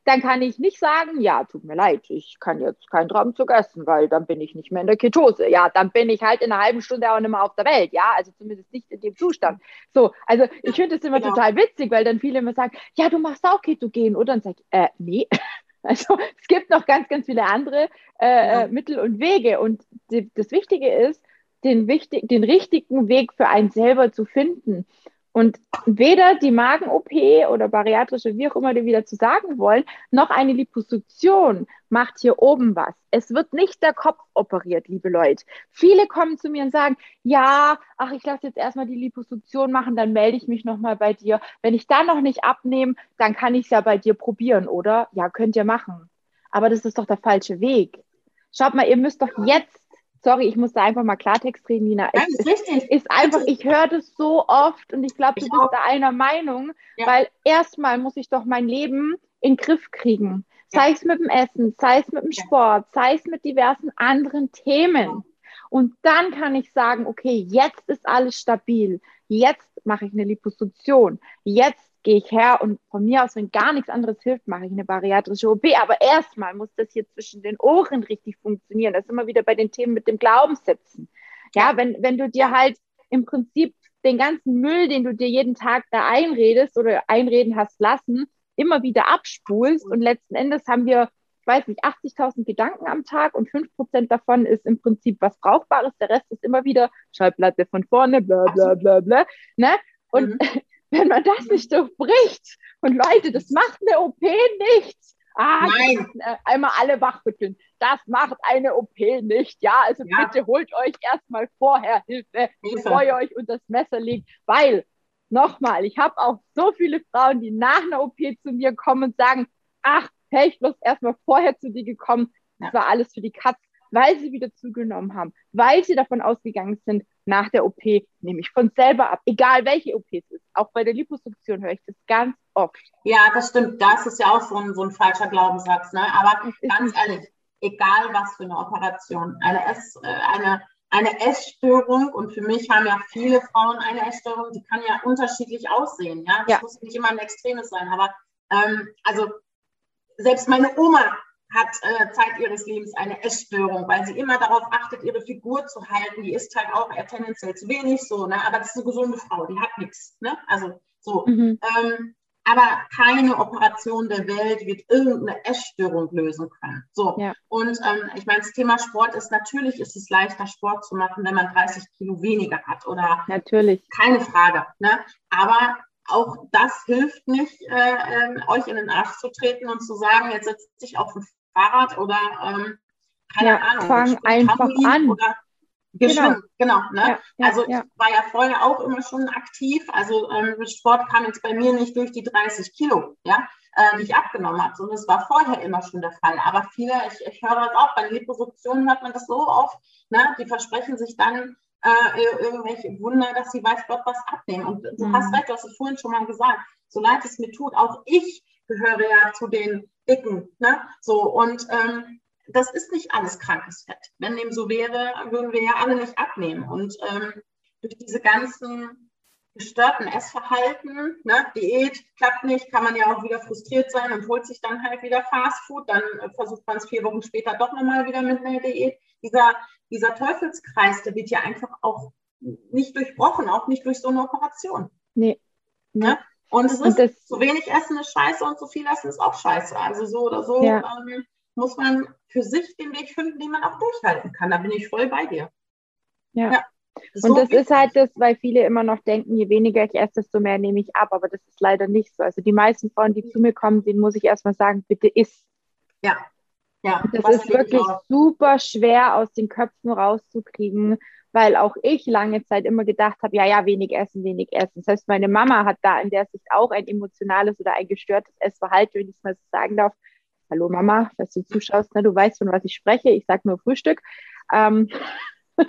dann kann ich nicht sagen, ja, tut mir leid, ich kann jetzt keinen Traubenzucker essen, weil dann bin ich nicht mehr in der Ketose. Ja, dann bin ich halt in einer halben Stunde auch nicht mehr auf der Welt. Ja, also zumindest nicht in dem Zustand. So, also ich finde es immer genau. total witzig, weil dann viele immer sagen, ja, du machst auch Ketogen, oder? Und dann sage ich, äh, nee. [laughs] Also es gibt noch ganz, ganz viele andere äh, ja. Äh, Mittel und Wege. Und die, das Wichtige ist, den, wichtig, den richtigen Weg für einen selber zu finden. Und weder die Magen-OP oder bariatrische, wie auch immer die wieder zu sagen wollen, noch eine Liposuktion macht hier oben was. Es wird nicht der Kopf operiert, liebe Leute. Viele kommen zu mir und sagen, ja, ach, ich lasse jetzt erstmal die Liposuktion machen, dann melde ich mich nochmal bei dir. Wenn ich dann noch nicht abnehme, dann kann ich es ja bei dir probieren, oder? Ja, könnt ihr machen. Aber das ist doch der falsche Weg. Schaut mal, ihr müsst doch jetzt sorry, ich muss da einfach mal Klartext reden, Nina. Es, ist richtig. ist einfach, ich höre das so oft und ich glaube, du bist auch. da einer Meinung, ja. weil erstmal muss ich doch mein Leben in den Griff kriegen. Sei es mit dem Essen, sei es mit dem Sport, sei es mit diversen anderen Themen. Und dann kann ich sagen, okay, jetzt ist alles stabil. Jetzt mache ich eine Liposuktion. Jetzt gehe ich her und von mir aus, wenn gar nichts anderes hilft, mache ich eine bariatrische OP. Aber erstmal muss das hier zwischen den Ohren richtig funktionieren. Das ist immer wieder bei den Themen mit dem Glaubenssätzen. Ja, wenn, wenn du dir halt im Prinzip den ganzen Müll, den du dir jeden Tag da einredest oder einreden hast lassen, immer wieder abspulst und letzten Endes haben wir, ich weiß nicht, 80.000 Gedanken am Tag und 5% davon ist im Prinzip was Brauchbares, der Rest ist immer wieder Schallplatte von vorne, bla bla bla bla. Ne? Und mhm. Wenn man das nicht durchbricht. Und Leute, das macht eine OP nicht. Ah, Nein. Äh, einmal alle wachrütteln. Das macht eine OP nicht. Ja, also ja. bitte holt euch erstmal vorher Hilfe, Hilfe, bevor ihr euch unter das Messer legt. Weil, nochmal, ich habe auch so viele Frauen, die nach einer OP zu mir kommen und sagen, ach, wäre ich bloß erstmal vorher zu dir gekommen. Das ja. war alles für die Katz, weil sie wieder zugenommen haben, weil sie davon ausgegangen sind, nach der OP nehme ich von selber ab, egal welche OP es ist. Auch bei der Liposuktion höre ich das ganz oft. Ja, das stimmt. Das ist ja auch so ein, so ein falscher Glaubenssatz. Ne? Aber ganz ehrlich, egal was für eine Operation, eine, Ess, äh, eine, eine Essstörung und für mich haben ja viele Frauen eine Essstörung, die kann ja unterschiedlich aussehen. Ja, das ja. muss nicht immer ein Extremes sein. Aber ähm, also selbst meine Oma hat äh, Zeit ihres Lebens eine Essstörung, weil sie immer darauf achtet, ihre Figur zu halten. Die isst halt auch eher tendenziell zu wenig so, ne? aber das ist eine gesunde Frau, die hat nichts. Ne? Also so. Mhm. Ähm, aber keine Operation der Welt wird irgendeine Essstörung lösen können. So. Ja. Und ähm, ich meine, das Thema Sport ist natürlich, ist es leichter, Sport zu machen, wenn man 30 Kilo weniger hat. Oder natürlich. Keine Frage. Ne? Aber auch das hilft nicht, äh, äh, euch in den Arsch zu treten und zu sagen, jetzt setzt sich auf den Fahrrad oder ähm, keine ja, Ahnung. Fang einfach an. Oder geschwimmt, genau. genau ne? Ja, also ja. ich war ja vorher auch immer schon aktiv. Also ähm, Sport kam jetzt bei mir nicht durch die 30 Kilo. Ja, äh, die ich abgenommen habe. So, das war vorher immer schon der Fall. Aber viele, ich, ich höre das auch, bei Liposuktionen hört man das so oft, ne? die versprechen sich dann äh, irgendwelche Wunder, dass sie weiß Gott was abnehmen. Und du mhm. hast recht, du hast es vorhin schon mal gesagt, so leid es mir tut, auch ich gehöre ja zu den Dicken. Ne? So, und ähm, das ist nicht alles krankes Fett. Wenn dem so wäre, würden wir ja alle nicht abnehmen. Und ähm, durch diese ganzen gestörten Essverhalten, ne, Diät klappt nicht, kann man ja auch wieder frustriert sein und holt sich dann halt wieder Fastfood. Dann äh, versucht man es vier Wochen später doch nochmal wieder mit einer Diät. Dieser, dieser Teufelskreis, der wird ja einfach auch nicht durchbrochen, auch nicht durch so eine Operation. Nee. Ne? Und es ist, und so wenig Essen ist scheiße und so viel Essen ist auch scheiße. Also so oder so ja. ähm, muss man für sich den Weg finden, den man auch durchhalten kann. Da bin ich voll bei dir. Ja. ja. So und das ist halt das, weil viele immer noch denken, je weniger ich esse, desto mehr nehme ich ab. Aber das ist leider nicht so. Also die meisten Frauen, die zu mir kommen, denen muss ich erstmal sagen, bitte iss. Ja. Ja, das ist wirklich super schwer aus den Köpfen rauszukriegen, weil auch ich lange Zeit immer gedacht habe, ja, ja, wenig essen, wenig essen. Das heißt, meine Mama hat da in der Sicht auch ein emotionales oder ein gestörtes Essverhalten, wenn ich es mal so sagen darf. Hallo Mama, dass du zuschaust, ne? du weißt, von was ich spreche. Ich sage nur Frühstück. Ähm, [laughs]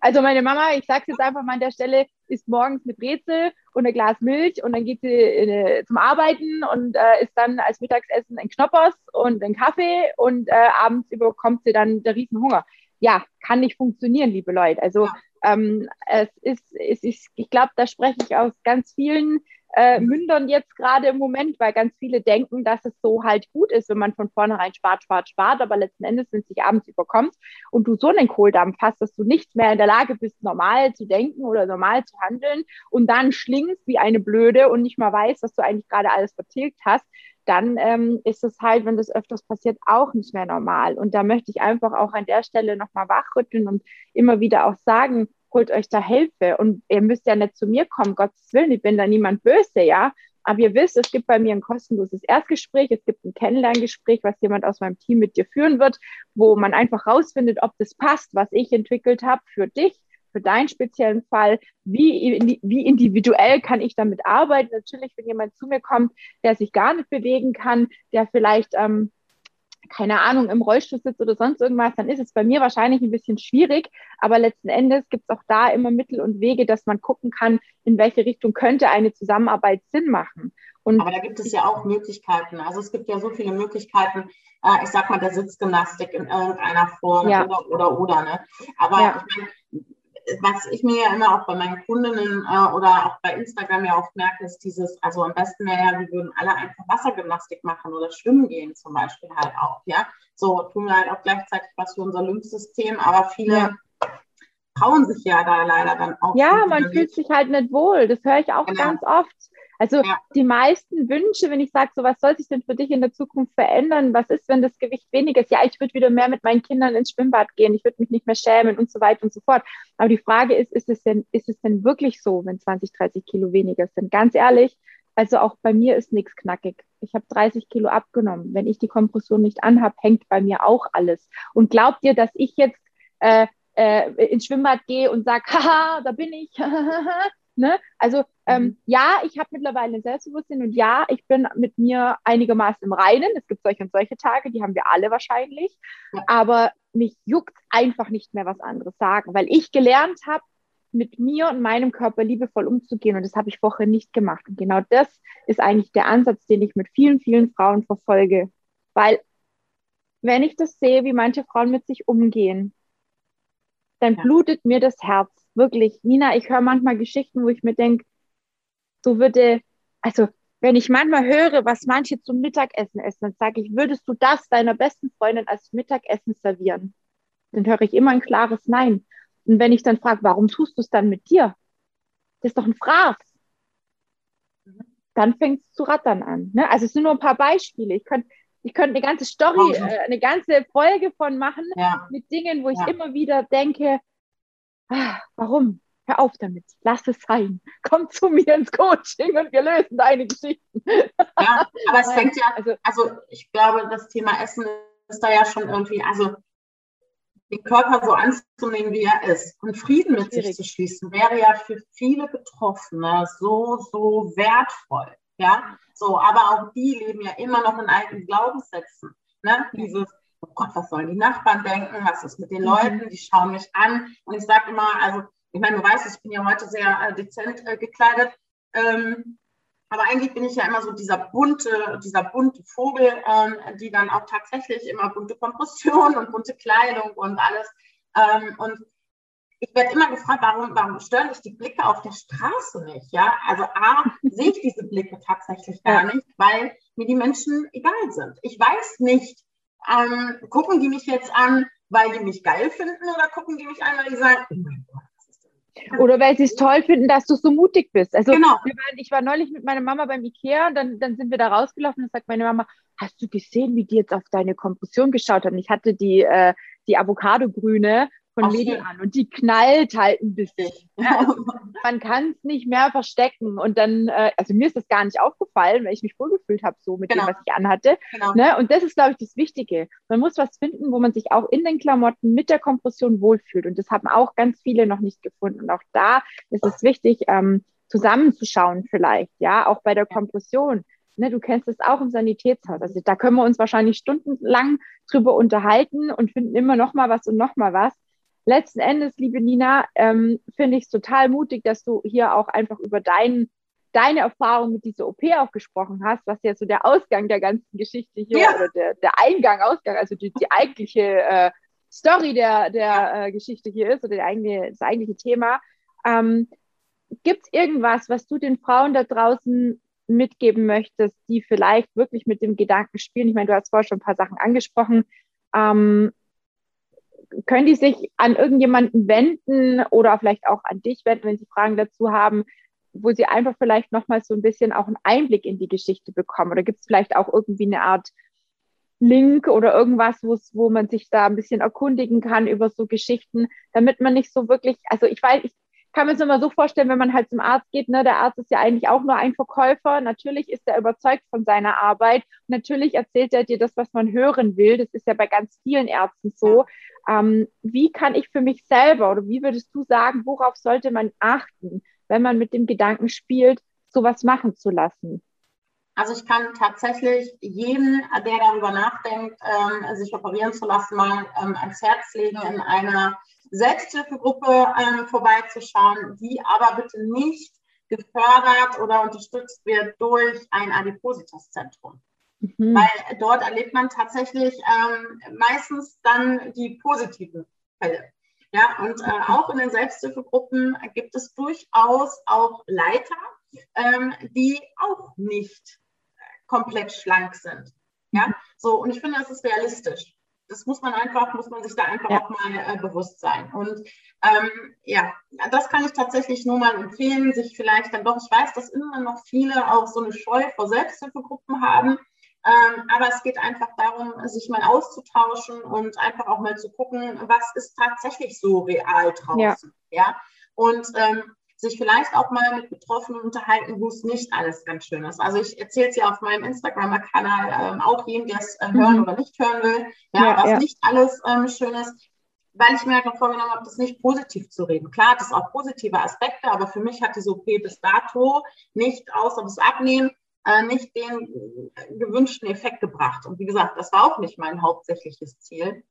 also meine Mama, ich sage es jetzt einfach mal an der Stelle, isst morgens mit Brezel und ein Glas Milch und dann geht sie äh, zum Arbeiten und äh, isst dann als Mittagsessen ein Knoppers und einen Kaffee und äh, abends überkommt sie dann der Riesenhunger. Ja, kann nicht funktionieren, liebe Leute. Also ähm, es ist, es ist ich glaube, da spreche ich aus ganz vielen äh, mündern jetzt gerade im Moment, weil ganz viele denken, dass es so halt gut ist, wenn man von vornherein spart, spart, spart, aber letzten Endes, wenn es sich abends überkommt und du so einen Kohldampf hast, dass du nicht mehr in der Lage bist, normal zu denken oder normal zu handeln und dann schlingst wie eine Blöde und nicht mal weißt, was du eigentlich gerade alles vertilgt hast, dann ähm, ist es halt, wenn das öfters passiert, auch nicht mehr normal. Und da möchte ich einfach auch an der Stelle nochmal wachrütteln und immer wieder auch sagen, holt euch da Hilfe. Und ihr müsst ja nicht zu mir kommen, Gottes Willen, ich bin da niemand böse, ja. Aber ihr wisst, es gibt bei mir ein kostenloses Erstgespräch, es gibt ein Kennenlerngespräch, was jemand aus meinem Team mit dir führen wird, wo man einfach rausfindet, ob das passt, was ich entwickelt habe für dich, für deinen speziellen Fall. Wie, wie individuell kann ich damit arbeiten? Natürlich, wenn jemand zu mir kommt, der sich gar nicht bewegen kann, der vielleicht ähm, keine Ahnung, im Rollstuhl sitzt oder sonst irgendwas, dann ist es bei mir wahrscheinlich ein bisschen schwierig. Aber letzten Endes gibt es auch da immer Mittel und Wege, dass man gucken kann, in welche Richtung könnte eine Zusammenarbeit Sinn machen. Und Aber da gibt es ja auch Möglichkeiten. Also es gibt ja so viele Möglichkeiten, äh, ich sag mal, der Sitzgymnastik in irgendeiner Form ja. oder, oder, oder. Ne? Aber ja. ich meine, was ich mir ja immer auch bei meinen Kundinnen äh, oder auch bei Instagram ja oft merke, ist dieses, also am besten wäre ja, wir würden alle einfach Wassergymnastik machen oder schwimmen gehen zum Beispiel halt auch, ja. So tun wir halt auch gleichzeitig was für unser Lymphsystem, aber viele ja. trauen sich ja da leider dann auch. Ja, man fühlt sich halt nicht wohl, das höre ich auch genau. ganz oft. Also ja. die meisten Wünsche, wenn ich sage, so was soll sich denn für dich in der Zukunft verändern? Was ist, wenn das Gewicht weniger ist? Ja, ich würde wieder mehr mit meinen Kindern ins Schwimmbad gehen, ich würde mich nicht mehr schämen und so weiter und so fort. Aber die Frage ist, ist es denn, ist es denn wirklich so, wenn 20, 30 Kilo weniger sind? Ganz ehrlich, also auch bei mir ist nichts knackig. Ich habe 30 Kilo abgenommen. Wenn ich die Kompression nicht anhabe, hängt bei mir auch alles. Und glaubt ihr, dass ich jetzt äh, äh, ins Schwimmbad gehe und sage, [laughs] haha, da bin ich, [laughs] Ne? Also ähm, mhm. ja, ich habe mittlerweile ein Selbstbewusstsein und ja, ich bin mit mir einigermaßen im Reinen. Es gibt solche und solche Tage, die haben wir alle wahrscheinlich. Ja. Aber mich juckt einfach nicht mehr was anderes sagen, weil ich gelernt habe, mit mir und meinem Körper liebevoll umzugehen und das habe ich vorher nicht gemacht. Und genau das ist eigentlich der Ansatz, den ich mit vielen, vielen Frauen verfolge. Weil wenn ich das sehe, wie manche Frauen mit sich umgehen, dann ja. blutet mir das Herz wirklich, Nina, ich höre manchmal Geschichten, wo ich mir denke, so würde, also wenn ich manchmal höre, was manche zum Mittagessen essen, dann sage ich, würdest du das deiner besten Freundin als Mittagessen servieren? Dann höre ich immer ein klares Nein. Und wenn ich dann frage, warum tust du es dann mit dir? Das ist doch ein Fraß. Dann fängt es zu rattern an. Ne? Also es sind nur ein paar Beispiele. Ich könnte ich könnte eine ganze Story, äh, eine ganze Folge von machen ja. mit Dingen, wo ich ja. immer wieder denke, ah, warum? Hör auf damit, lass es sein. Komm zu mir ins Coaching und wir lösen deine Geschichten. Ja, aber es [laughs] fängt ja, also, also ich glaube, das Thema Essen ist da ja schon irgendwie, also den Körper so anzunehmen, wie er ist und Frieden mit Schwierig. sich zu schließen, wäre ja für viele Betroffene so, so wertvoll. Ja, so, aber auch die leben ja immer noch in alten Glaubenssätzen. Ne? Dieses, oh Gott, was sollen die Nachbarn denken? Was ist mit den mhm. Leuten? Die schauen mich an. Und ich sage immer, also, ich meine, du weißt, ich bin ja heute sehr äh, dezent äh, gekleidet. Ähm, aber eigentlich bin ich ja immer so dieser bunte, dieser bunte Vogel, ähm, die dann auch tatsächlich immer bunte Kompression und bunte Kleidung und alles. Ähm, und ich werde immer gefragt, warum, warum stören dich die Blicke auf der Straße nicht? Ja, also A, sehe ich diese Blicke tatsächlich gar nicht, weil mir die Menschen egal sind. Ich weiß nicht, ähm, gucken die mich jetzt an, weil die mich geil finden oder gucken die mich an, weil die sagen, oh mein Gott, oder weil sie es toll finden, dass du so mutig bist. Also genau. waren, ich war neulich mit meiner Mama beim Ikea und dann, dann sind wir da rausgelaufen und sagt meine Mama, hast du gesehen, wie die jetzt auf deine Kompression geschaut haben? Ich hatte die, äh, die Avocado-Grüne von Medi an und die knallt halt ein bisschen. [laughs] Ja, also [laughs] man kann es nicht mehr verstecken und dann, äh, also mir ist das gar nicht aufgefallen, weil ich mich wohlgefühlt habe so mit genau. dem, was ich anhatte. Genau. Ne? Und das ist, glaube ich, das Wichtige. Man muss was finden, wo man sich auch in den Klamotten mit der Kompression wohlfühlt und das haben auch ganz viele noch nicht gefunden. Und auch da ist es wichtig, ähm, zusammenzuschauen vielleicht, ja, auch bei der Kompression. Ne, du kennst es auch im Sanitätshaus. Also da können wir uns wahrscheinlich stundenlang drüber unterhalten und finden immer noch mal was und noch mal was letzten Endes, liebe Nina, ähm, finde ich es total mutig, dass du hier auch einfach über dein, deine Erfahrung mit dieser OP auch gesprochen hast, was ja so der Ausgang der ganzen Geschichte hier ja. oder der, der Eingang, Ausgang, also die, die eigentliche äh, Story der, der äh, Geschichte hier ist oder eigene, das eigentliche Thema. Ähm, Gibt es irgendwas, was du den Frauen da draußen mitgeben möchtest, die vielleicht wirklich mit dem Gedanken spielen? Ich meine, du hast vorher schon ein paar Sachen angesprochen. Ähm, können die sich an irgendjemanden wenden oder vielleicht auch an dich wenden, wenn sie Fragen dazu haben, wo sie einfach vielleicht nochmal so ein bisschen auch einen Einblick in die Geschichte bekommen? Oder gibt es vielleicht auch irgendwie eine Art Link oder irgendwas, wo man sich da ein bisschen erkundigen kann über so Geschichten, damit man nicht so wirklich, also ich weiß, ich kann mir es immer so vorstellen, wenn man halt zum Arzt geht, ne, der Arzt ist ja eigentlich auch nur ein Verkäufer. Natürlich ist er überzeugt von seiner Arbeit. Natürlich erzählt er dir das, was man hören will. Das ist ja bei ganz vielen Ärzten so. Ähm, wie kann ich für mich selber oder wie würdest du sagen, worauf sollte man achten, wenn man mit dem Gedanken spielt, sowas machen zu lassen? Also ich kann tatsächlich jeden, der darüber nachdenkt, ähm, sich operieren zu lassen, mal ähm, ans Herz legen, in einer Selbsthilfegruppe ähm, vorbeizuschauen, die aber bitte nicht gefördert oder unterstützt wird durch ein Adipositas-Zentrum. Mhm. Weil dort erlebt man tatsächlich ähm, meistens dann die positiven Fälle. Ja, und äh, auch in den Selbsthilfegruppen gibt es durchaus auch Leiter, ähm, die auch nicht komplett schlank sind. Ja, so, und ich finde, das ist realistisch das muss man einfach, muss man sich da einfach ja. auch mal äh, bewusst sein. Und ähm, ja, das kann ich tatsächlich nur mal empfehlen, sich vielleicht dann doch, ich weiß, dass immer noch viele auch so eine Scheu vor Selbsthilfegruppen haben. Ähm, aber es geht einfach darum, sich mal auszutauschen und einfach auch mal zu gucken, was ist tatsächlich so real draußen. Ja. ja? Und ähm, sich vielleicht auch mal mit Betroffenen unterhalten, wo es nicht alles ganz schön ist. Also ich erzähle es ja auf meinem Instagram-Kanal ähm, auch jedem, der es äh, hören mhm. oder nicht hören will, ja, ja was ja. nicht alles ähm, schön ist, weil ich mir halt noch vorgenommen habe, das nicht positiv zu reden. Klar, das ist auch positive Aspekte, aber für mich hat diese OP bis dato nicht außer das Abnehmen äh, nicht den gewünschten Effekt gebracht. Und wie gesagt, das war auch nicht mein hauptsächliches Ziel.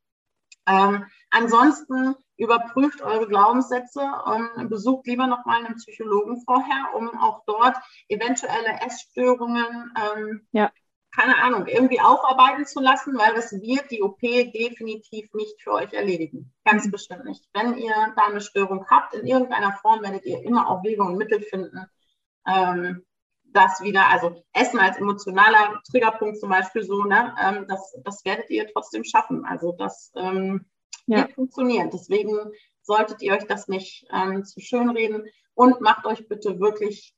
Ähm, ansonsten überprüft eure Glaubenssätze und besucht lieber nochmal einen Psychologen vorher, um auch dort eventuelle Essstörungen, ähm, ja. keine Ahnung, irgendwie aufarbeiten zu lassen, weil das wird die OP definitiv nicht für euch erledigen. Ganz mhm. bestimmt nicht. Wenn ihr da eine Störung habt, in irgendeiner Form werdet ihr immer auch Wege und Mittel finden, ähm, das wieder, also Essen als emotionaler Triggerpunkt zum Beispiel so, ne, ähm, das, das werdet ihr trotzdem schaffen. Also das ähm, ja. wird funktionieren. Deswegen solltet ihr euch das nicht ähm, zu schön reden und macht euch bitte wirklich,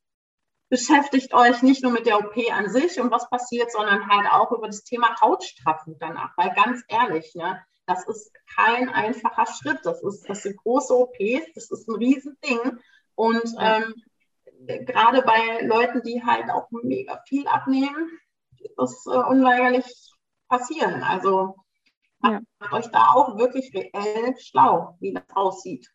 beschäftigt euch nicht nur mit der OP an sich und was passiert, sondern halt auch über das Thema Hautstraffung danach. Weil ganz ehrlich, ne, das ist kein einfacher Schritt. Das, ist, das sind große OPs, das ist ein Riesending. Und ähm, gerade bei Leuten, die halt auch mega viel abnehmen, das äh, unweigerlich passieren. Also macht ja. euch da auch wirklich reell schlau, wie das aussieht.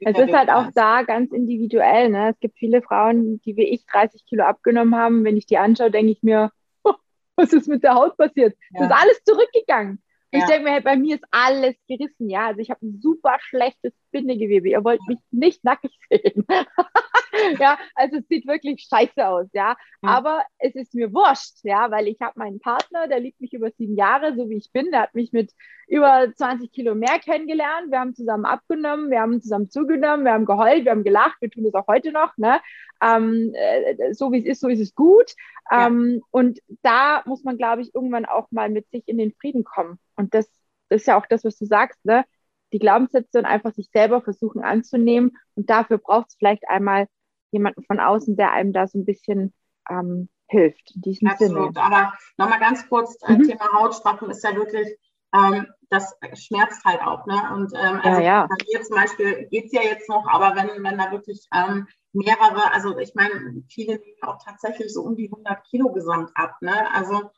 Es ist halt auch da ganz individuell. Ne? Es gibt viele Frauen, die wie ich 30 Kilo abgenommen haben. Wenn ich die anschaue, denke ich mir, oh, [laughs] was ist mit der Haut passiert? Ja. Das ist alles zurückgegangen. Ja. Ich denke mir, bei mir ist alles gerissen, ja. Also ich habe ein super schlechtes Bindegewebe. Ihr wollt mich nicht nackig sehen. [laughs] ja, also es sieht wirklich scheiße aus, ja. Mhm. Aber es ist mir wurscht, ja, weil ich habe meinen Partner, der liebt mich über sieben Jahre, so wie ich bin. Der hat mich mit über 20 Kilo mehr kennengelernt. Wir haben zusammen abgenommen, wir haben zusammen zugenommen, wir haben geheult, wir haben gelacht, wir tun das auch heute noch, ne? Ähm, äh, so wie es ist, so ist es gut. Ähm, ja. Und da muss man, glaube ich, irgendwann auch mal mit sich in den Frieden kommen. Und das, ist ja auch das, was du sagst, ne? Die Glaubenssätze und einfach sich selber versuchen anzunehmen. Und dafür braucht es vielleicht einmal jemanden von außen, der einem da so ein bisschen ähm, hilft. In diesem Absolut. Sinne. Aber nochmal ganz kurz, äh, mhm. Thema Hautstrafen ist ja wirklich, ähm, das schmerzt halt auch. Ne? Und ähm, also ja, ja. bei mir zum Beispiel geht es ja jetzt noch, aber wenn, wenn da wirklich ähm, mehrere, also ich meine, viele nehmen auch tatsächlich so um die 100 Kilo gesamt ab. Ne? Also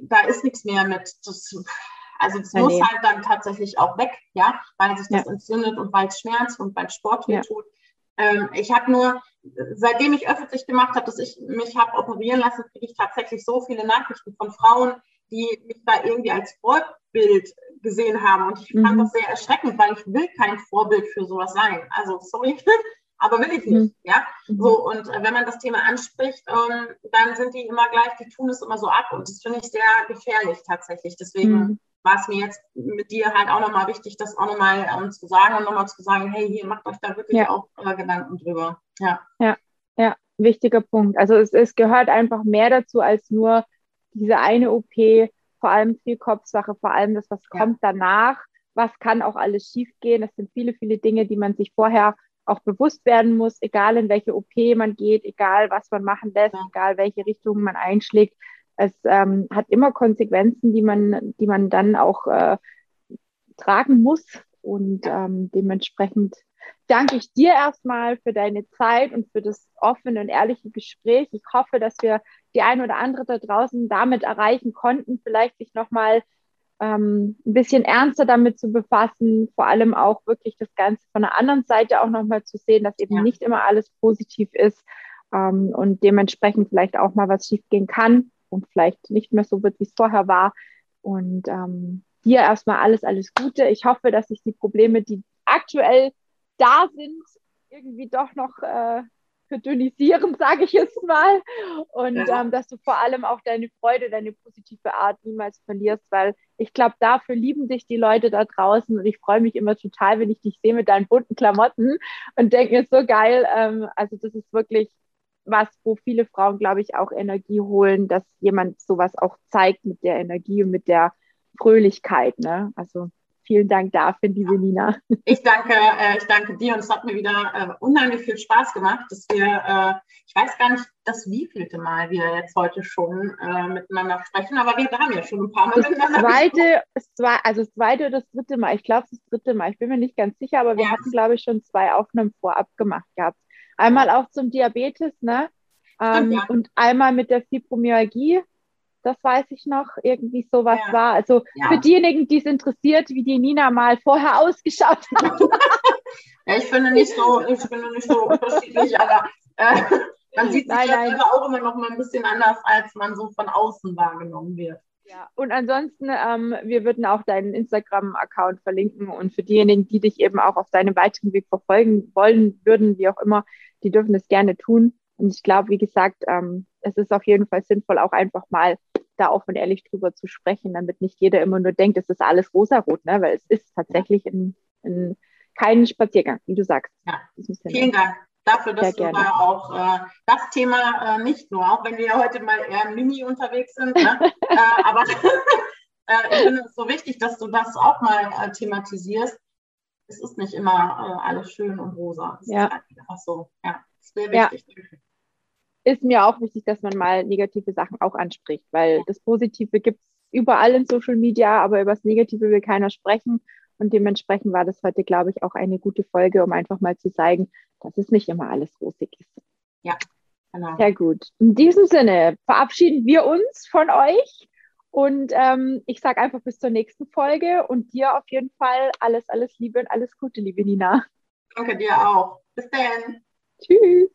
da ist nichts mehr mit, das, also es muss nee. halt dann tatsächlich auch weg, ja, weil sich das ja. entzündet und weil es schmerzt und weil Sport ja. tut. Ähm, ich habe nur, seitdem ich öffentlich gemacht habe, dass ich mich habe operieren lassen, kriege ich tatsächlich so viele Nachrichten von Frauen, die mich da irgendwie als Vorbild gesehen haben. Und ich mhm. fand das sehr erschreckend, weil ich will kein Vorbild für sowas sein. Also sorry, [laughs] aber will ich nicht. Ja, mhm. so und äh, wenn man das Thema anspricht, ähm, dann sind die immer gleich, die tun es immer so ab und das finde ich sehr gefährlich tatsächlich. Deswegen mhm war es mir jetzt mit dir halt auch nochmal wichtig, das auch nochmal ähm, zu sagen und nochmal zu sagen, hey, hier macht euch da wirklich ja. auch äh, Gedanken drüber. Ja. ja, ja, wichtiger Punkt. Also es, es gehört einfach mehr dazu als nur diese eine OP, vor allem viel Kopfsache, vor allem das, was ja. kommt danach, was kann auch alles schiefgehen. Das sind viele, viele Dinge, die man sich vorher auch bewusst werden muss, egal in welche OP man geht, egal was man machen lässt, egal welche Richtung man einschlägt es ähm, hat immer Konsequenzen, die man, die man dann auch äh, tragen muss. Und ähm, dementsprechend danke ich dir erstmal für deine Zeit und für das offene und ehrliche Gespräch. Ich hoffe, dass wir die ein oder andere da draußen damit erreichen konnten, vielleicht sich nochmal ähm, ein bisschen ernster damit zu befassen, vor allem auch wirklich das Ganze von der anderen Seite auch nochmal zu sehen, dass eben ja. nicht immer alles positiv ist ähm, und dementsprechend vielleicht auch mal was schiefgehen kann und vielleicht nicht mehr so wird, wie es vorher war. Und ähm, dir erstmal alles, alles Gute. Ich hoffe, dass sich die Probleme, die aktuell da sind, irgendwie doch noch äh, verdünnisieren, [laughs] sage ich jetzt mal. Und ja. ähm, dass du vor allem auch deine Freude, deine positive Art niemals verlierst, weil ich glaube, dafür lieben dich die Leute da draußen und ich freue mich immer total, wenn ich dich sehe mit deinen bunten Klamotten [laughs] und denke mir so geil. Ähm, also das ist wirklich was, wo viele Frauen, glaube ich, auch Energie holen, dass jemand sowas auch zeigt mit der Energie und mit der Fröhlichkeit. Ne? Also vielen Dank dafür, liebe Nina. Ich danke, äh, ich danke dir und es hat mir wieder äh, unheimlich viel Spaß gemacht, dass wir, äh, ich weiß gar nicht, das wievielte Mal wir jetzt heute schon miteinander sprechen, aber wir haben ja schon ein paar Mal das miteinander zweite, gesprochen. also das zweite oder das dritte Mal, ich glaube das dritte Mal, ich bin mir nicht ganz sicher, aber wir ja. hatten, glaube ich, schon zwei Aufnahmen vorab gemacht gehabt. Einmal auch zum Diabetes, ne? Ähm, ja. Und einmal mit der Fibromyalgie. Das weiß ich noch, irgendwie sowas ja. war. Also ja. für diejenigen, die es interessiert, wie die Nina mal vorher [laughs] ausgeschaut hat. [laughs] ja, ich finde nicht so, ich finde nicht so unterschiedlich, aber äh, man sieht sich nein. auch immer noch mal ein bisschen anders, als man so von außen wahrgenommen wird. Ja, und ansonsten, ähm, wir würden auch deinen Instagram-Account verlinken und für diejenigen, die dich eben auch auf deinem weiteren Weg verfolgen wollen würden, wie auch immer, die dürfen das gerne tun. Und ich glaube, wie gesagt, ähm, es ist auf jeden Fall sinnvoll, auch einfach mal da offen und ehrlich drüber zu sprechen, damit nicht jeder immer nur denkt, es ist alles rosarot, ne? weil es ist tatsächlich in, in kein Spaziergang, wie du sagst. Ja. Vielen Dank dafür, dass Sehr du gerne. da auch äh, das Thema äh, nicht nur, auch wenn wir ja heute mal eher im Mini unterwegs sind, ne? [laughs] äh, aber [laughs] äh, ich finde es so wichtig, dass du das auch mal äh, thematisierst. Es ist nicht immer äh, alles schön und rosa. Es ja. ist einfach so. Ja, wäre wichtig. Ja. Ist mir auch wichtig, dass man mal negative Sachen auch anspricht, weil das Positive gibt es überall in Social Media, aber über das Negative will keiner sprechen. Und dementsprechend war das heute, glaube ich, auch eine gute Folge, um einfach mal zu zeigen, dass es nicht immer alles rosig ist. Ja, genau. Sehr gut. In diesem Sinne verabschieden wir uns von euch. Und ähm, ich sage einfach bis zur nächsten Folge und dir auf jeden Fall alles, alles Liebe und alles Gute, liebe Nina. Danke dir auch. Bis dann. Tschüss.